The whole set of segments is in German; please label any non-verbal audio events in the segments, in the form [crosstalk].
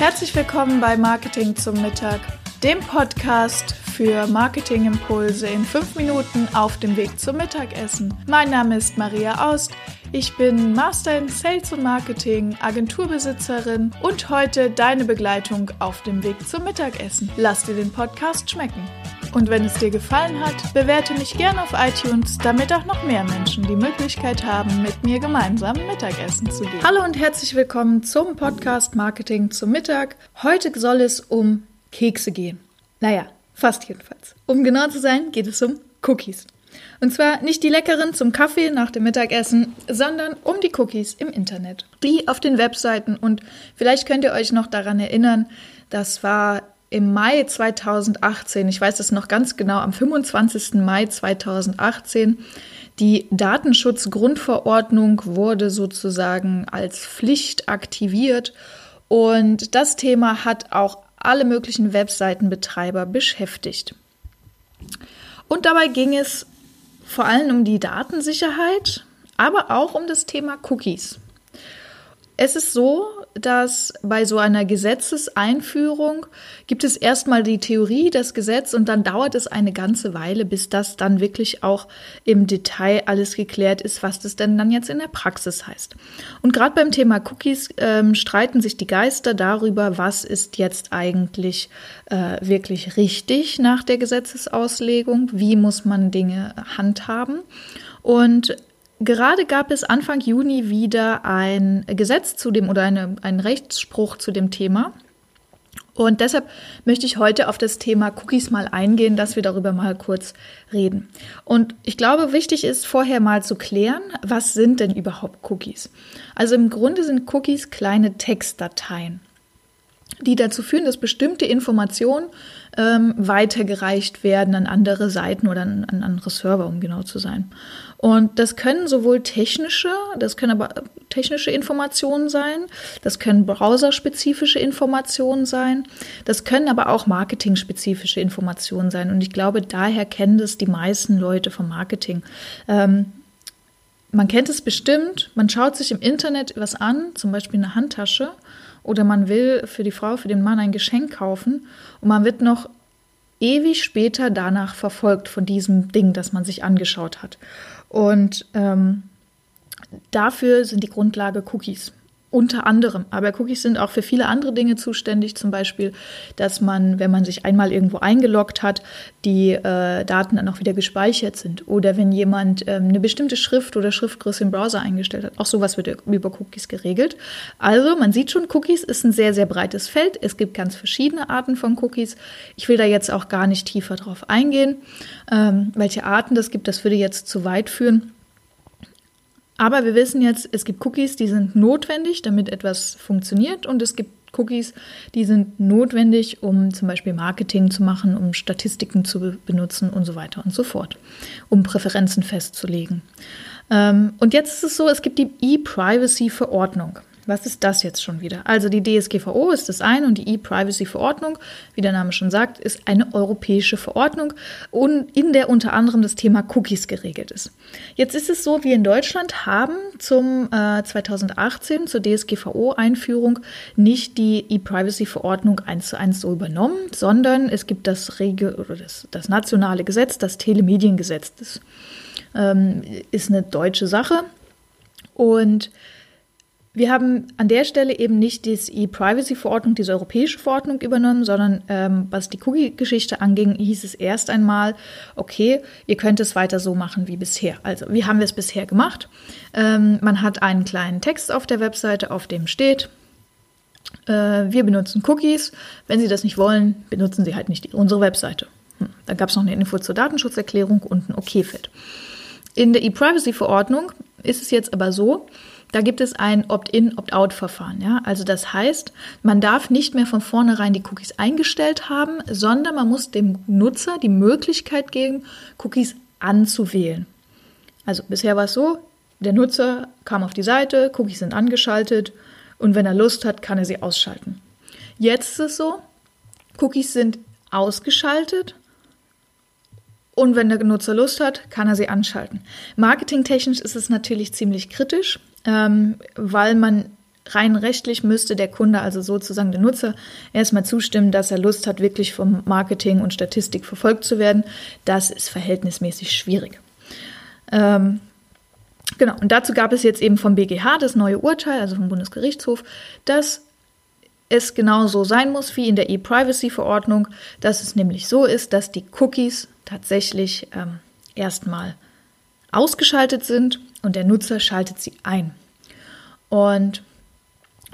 Herzlich willkommen bei Marketing zum Mittag, dem Podcast für Marketingimpulse in fünf Minuten auf dem Weg zum Mittagessen. Mein Name ist Maria Aust. Ich bin Master in Sales und Marketing, Agenturbesitzerin und heute deine Begleitung auf dem Weg zum Mittagessen. Lass dir den Podcast schmecken. Und wenn es dir gefallen hat, bewerte mich gerne auf iTunes, damit auch noch mehr Menschen die Möglichkeit haben, mit mir gemeinsam Mittagessen zu gehen. Hallo und herzlich willkommen zum Podcast Marketing zum Mittag. Heute soll es um Kekse gehen. Naja, fast jedenfalls. Um genau zu sein, geht es um Cookies. Und zwar nicht die leckeren zum Kaffee nach dem Mittagessen, sondern um die Cookies im Internet. Die auf den Webseiten. Und vielleicht könnt ihr euch noch daran erinnern, das war im Mai 2018, ich weiß es noch ganz genau, am 25. Mai 2018, die Datenschutzgrundverordnung wurde sozusagen als Pflicht aktiviert und das Thema hat auch alle möglichen Webseitenbetreiber beschäftigt. Und dabei ging es vor allem um die Datensicherheit, aber auch um das Thema Cookies. Es ist so, dass bei so einer Gesetzeseinführung gibt es erstmal die Theorie, das Gesetz, und dann dauert es eine ganze Weile, bis das dann wirklich auch im Detail alles geklärt ist, was das denn dann jetzt in der Praxis heißt. Und gerade beim Thema Cookies ähm, streiten sich die Geister darüber, was ist jetzt eigentlich äh, wirklich richtig nach der Gesetzesauslegung, wie muss man Dinge handhaben. Und Gerade gab es Anfang Juni wieder ein Gesetz zu dem oder eine, einen Rechtsspruch zu dem Thema. Und deshalb möchte ich heute auf das Thema Cookies mal eingehen, dass wir darüber mal kurz reden. Und ich glaube, wichtig ist vorher mal zu klären, was sind denn überhaupt Cookies? Also im Grunde sind Cookies kleine Textdateien, die dazu führen, dass bestimmte Informationen ähm, weitergereicht werden an andere Seiten oder an, an andere Server, um genau zu sein. Und das können sowohl technische, das können aber technische Informationen sein, das können browserspezifische Informationen sein, das können aber auch marketingspezifische Informationen sein. Und ich glaube, daher kennen das die meisten Leute vom Marketing. Ähm, man kennt es bestimmt, man schaut sich im Internet was an, zum Beispiel eine Handtasche, oder man will für die Frau, für den Mann ein Geschenk kaufen und man wird noch ewig später danach verfolgt von diesem Ding, das man sich angeschaut hat. Und ähm, dafür sind die Grundlage Cookies. Unter anderem. Aber Cookies sind auch für viele andere Dinge zuständig. Zum Beispiel, dass man, wenn man sich einmal irgendwo eingeloggt hat, die äh, Daten dann auch wieder gespeichert sind. Oder wenn jemand ähm, eine bestimmte Schrift oder Schriftgröße im Browser eingestellt hat. Auch sowas wird über Cookies geregelt. Also, man sieht schon, Cookies ist ein sehr, sehr breites Feld. Es gibt ganz verschiedene Arten von Cookies. Ich will da jetzt auch gar nicht tiefer drauf eingehen. Ähm, welche Arten das gibt, das würde jetzt zu weit führen. Aber wir wissen jetzt, es gibt Cookies, die sind notwendig, damit etwas funktioniert und es gibt Cookies, die sind notwendig, um zum Beispiel Marketing zu machen, um Statistiken zu benutzen und so weiter und so fort, um Präferenzen festzulegen. Ähm, und jetzt ist es so, es gibt die E-Privacy-Verordnung. Was ist das jetzt schon wieder? Also die DSGVO ist das eine und die E-Privacy-Verordnung, wie der Name schon sagt, ist eine europäische Verordnung, in der unter anderem das Thema Cookies geregelt ist. Jetzt ist es so, wir in Deutschland haben zum äh, 2018 zur DSGVO-Einführung nicht die E-Privacy-Verordnung eins zu eins so übernommen, sondern es gibt das, Regel oder das, das nationale Gesetz, das Telemediengesetz. Das ähm, ist eine deutsche Sache und wir haben an der Stelle eben nicht die E-Privacy-Verordnung, diese europäische Verordnung übernommen, sondern ähm, was die Cookie-Geschichte anging, hieß es erst einmal, okay, ihr könnt es weiter so machen wie bisher. Also, wie haben wir es bisher gemacht? Ähm, man hat einen kleinen Text auf der Webseite, auf dem steht, äh, wir benutzen Cookies. Wenn Sie das nicht wollen, benutzen Sie halt nicht die, unsere Webseite. Hm. Da gab es noch eine Info zur Datenschutzerklärung und ein OK-Feld. In der E-Privacy-Verordnung ist es jetzt aber so, da gibt es ein Opt-in, Opt-out-Verfahren. Ja? Also das heißt, man darf nicht mehr von vornherein die Cookies eingestellt haben, sondern man muss dem Nutzer die Möglichkeit geben, Cookies anzuwählen. Also bisher war es so, der Nutzer kam auf die Seite, Cookies sind angeschaltet und wenn er Lust hat, kann er sie ausschalten. Jetzt ist es so, Cookies sind ausgeschaltet und wenn der Nutzer Lust hat, kann er sie anschalten. Marketingtechnisch ist es natürlich ziemlich kritisch, ähm, weil man rein rechtlich müsste der Kunde, also sozusagen der Nutzer, erstmal zustimmen, dass er Lust hat, wirklich vom Marketing und Statistik verfolgt zu werden. Das ist verhältnismäßig schwierig. Ähm, genau, und dazu gab es jetzt eben vom BGH das neue Urteil, also vom Bundesgerichtshof, dass es genau so sein muss wie in der E-Privacy-Verordnung, dass es nämlich so ist, dass die Cookies tatsächlich ähm, erstmal ausgeschaltet sind und der Nutzer schaltet sie ein. Und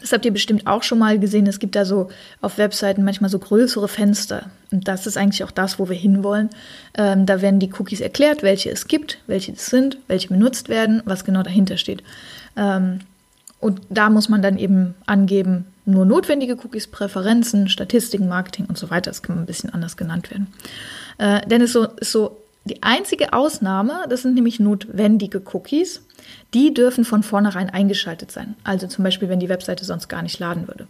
das habt ihr bestimmt auch schon mal gesehen. Es gibt da so auf Webseiten manchmal so größere Fenster. Und das ist eigentlich auch das, wo wir hinwollen. Ähm, da werden die Cookies erklärt, welche es gibt, welche es sind, welche benutzt werden, was genau dahinter steht. Ähm, und da muss man dann eben angeben, nur notwendige Cookies, Präferenzen, Statistiken, Marketing und so weiter. Das kann ein bisschen anders genannt werden. Äh, denn es so, ist so die einzige Ausnahme, das sind nämlich notwendige Cookies. Die dürfen von vornherein eingeschaltet sein. Also zum Beispiel, wenn die Webseite sonst gar nicht laden würde.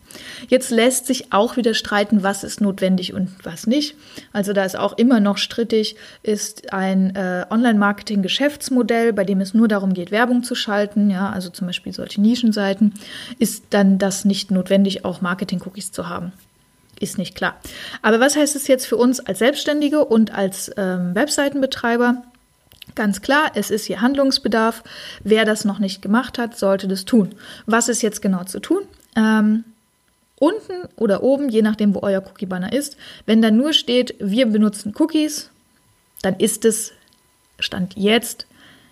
Jetzt lässt sich auch wieder streiten, was ist notwendig und was nicht. Also da ist auch immer noch strittig, ist ein äh, Online-Marketing-Geschäftsmodell, bei dem es nur darum geht, Werbung zu schalten, ja, also zum Beispiel solche Nischenseiten, ist dann das nicht notwendig, auch Marketing-Cookies zu haben ist nicht klar. Aber was heißt es jetzt für uns als Selbstständige und als ähm, Webseitenbetreiber? Ganz klar, es ist hier Handlungsbedarf. Wer das noch nicht gemacht hat, sollte das tun. Was ist jetzt genau zu tun? Ähm, unten oder oben, je nachdem, wo euer Cookie-Banner ist, wenn da nur steht, wir benutzen Cookies, dann ist es Stand jetzt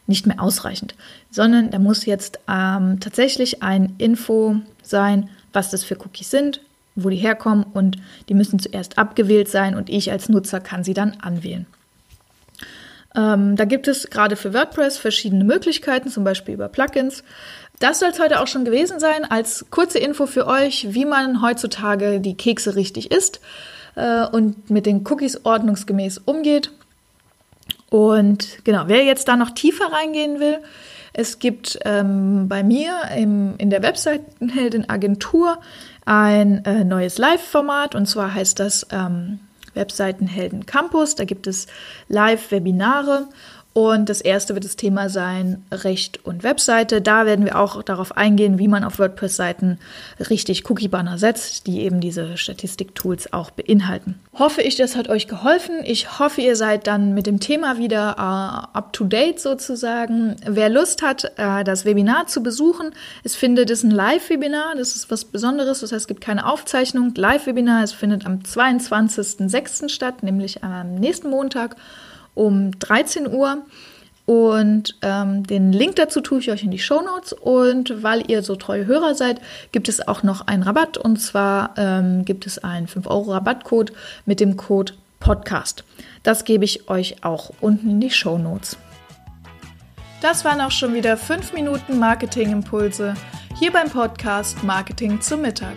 nicht mehr ausreichend, sondern da muss jetzt ähm, tatsächlich ein Info sein, was das für Cookies sind, wo die herkommen und die müssen zuerst abgewählt sein und ich als Nutzer kann sie dann anwählen. Ähm, da gibt es gerade für WordPress verschiedene Möglichkeiten, zum Beispiel über Plugins. Das soll es heute auch schon gewesen sein, als kurze Info für euch, wie man heutzutage die Kekse richtig isst äh, und mit den Cookies ordnungsgemäß umgeht. Und genau, wer jetzt da noch tiefer reingehen will, es gibt ähm, bei mir im, in der Webseitenheldin [laughs] Agentur ein äh, neues Live-Format und zwar heißt das ähm, Webseitenhelden Campus. Da gibt es Live-Webinare und das erste wird das Thema sein Recht und Webseite. Da werden wir auch darauf eingehen, wie man auf WordPress-Seiten richtig Cookie-Banner setzt, die eben diese Statistik-Tools auch beinhalten. Hoffe ich, das hat euch geholfen. Ich hoffe, ihr seid dann mit dem Thema wieder uh, up-to-date sozusagen. Wer Lust hat, uh, das Webinar zu besuchen, es findet, es ein Live-Webinar. Das ist was Besonderes. Das heißt, es gibt keine Aufzeichnung. Live-Webinar, es findet am 22.06. statt, nämlich am nächsten Montag um 13 Uhr. Und ähm, den Link dazu tue ich euch in die Show Notes. Und weil ihr so treue Hörer seid, gibt es auch noch einen Rabatt. Und zwar ähm, gibt es einen 5-Euro-Rabattcode mit dem Code Podcast. Das gebe ich euch auch unten in die Show Notes. Das waren auch schon wieder 5 Minuten Marketing-Impulse hier beim Podcast Marketing zum Mittag.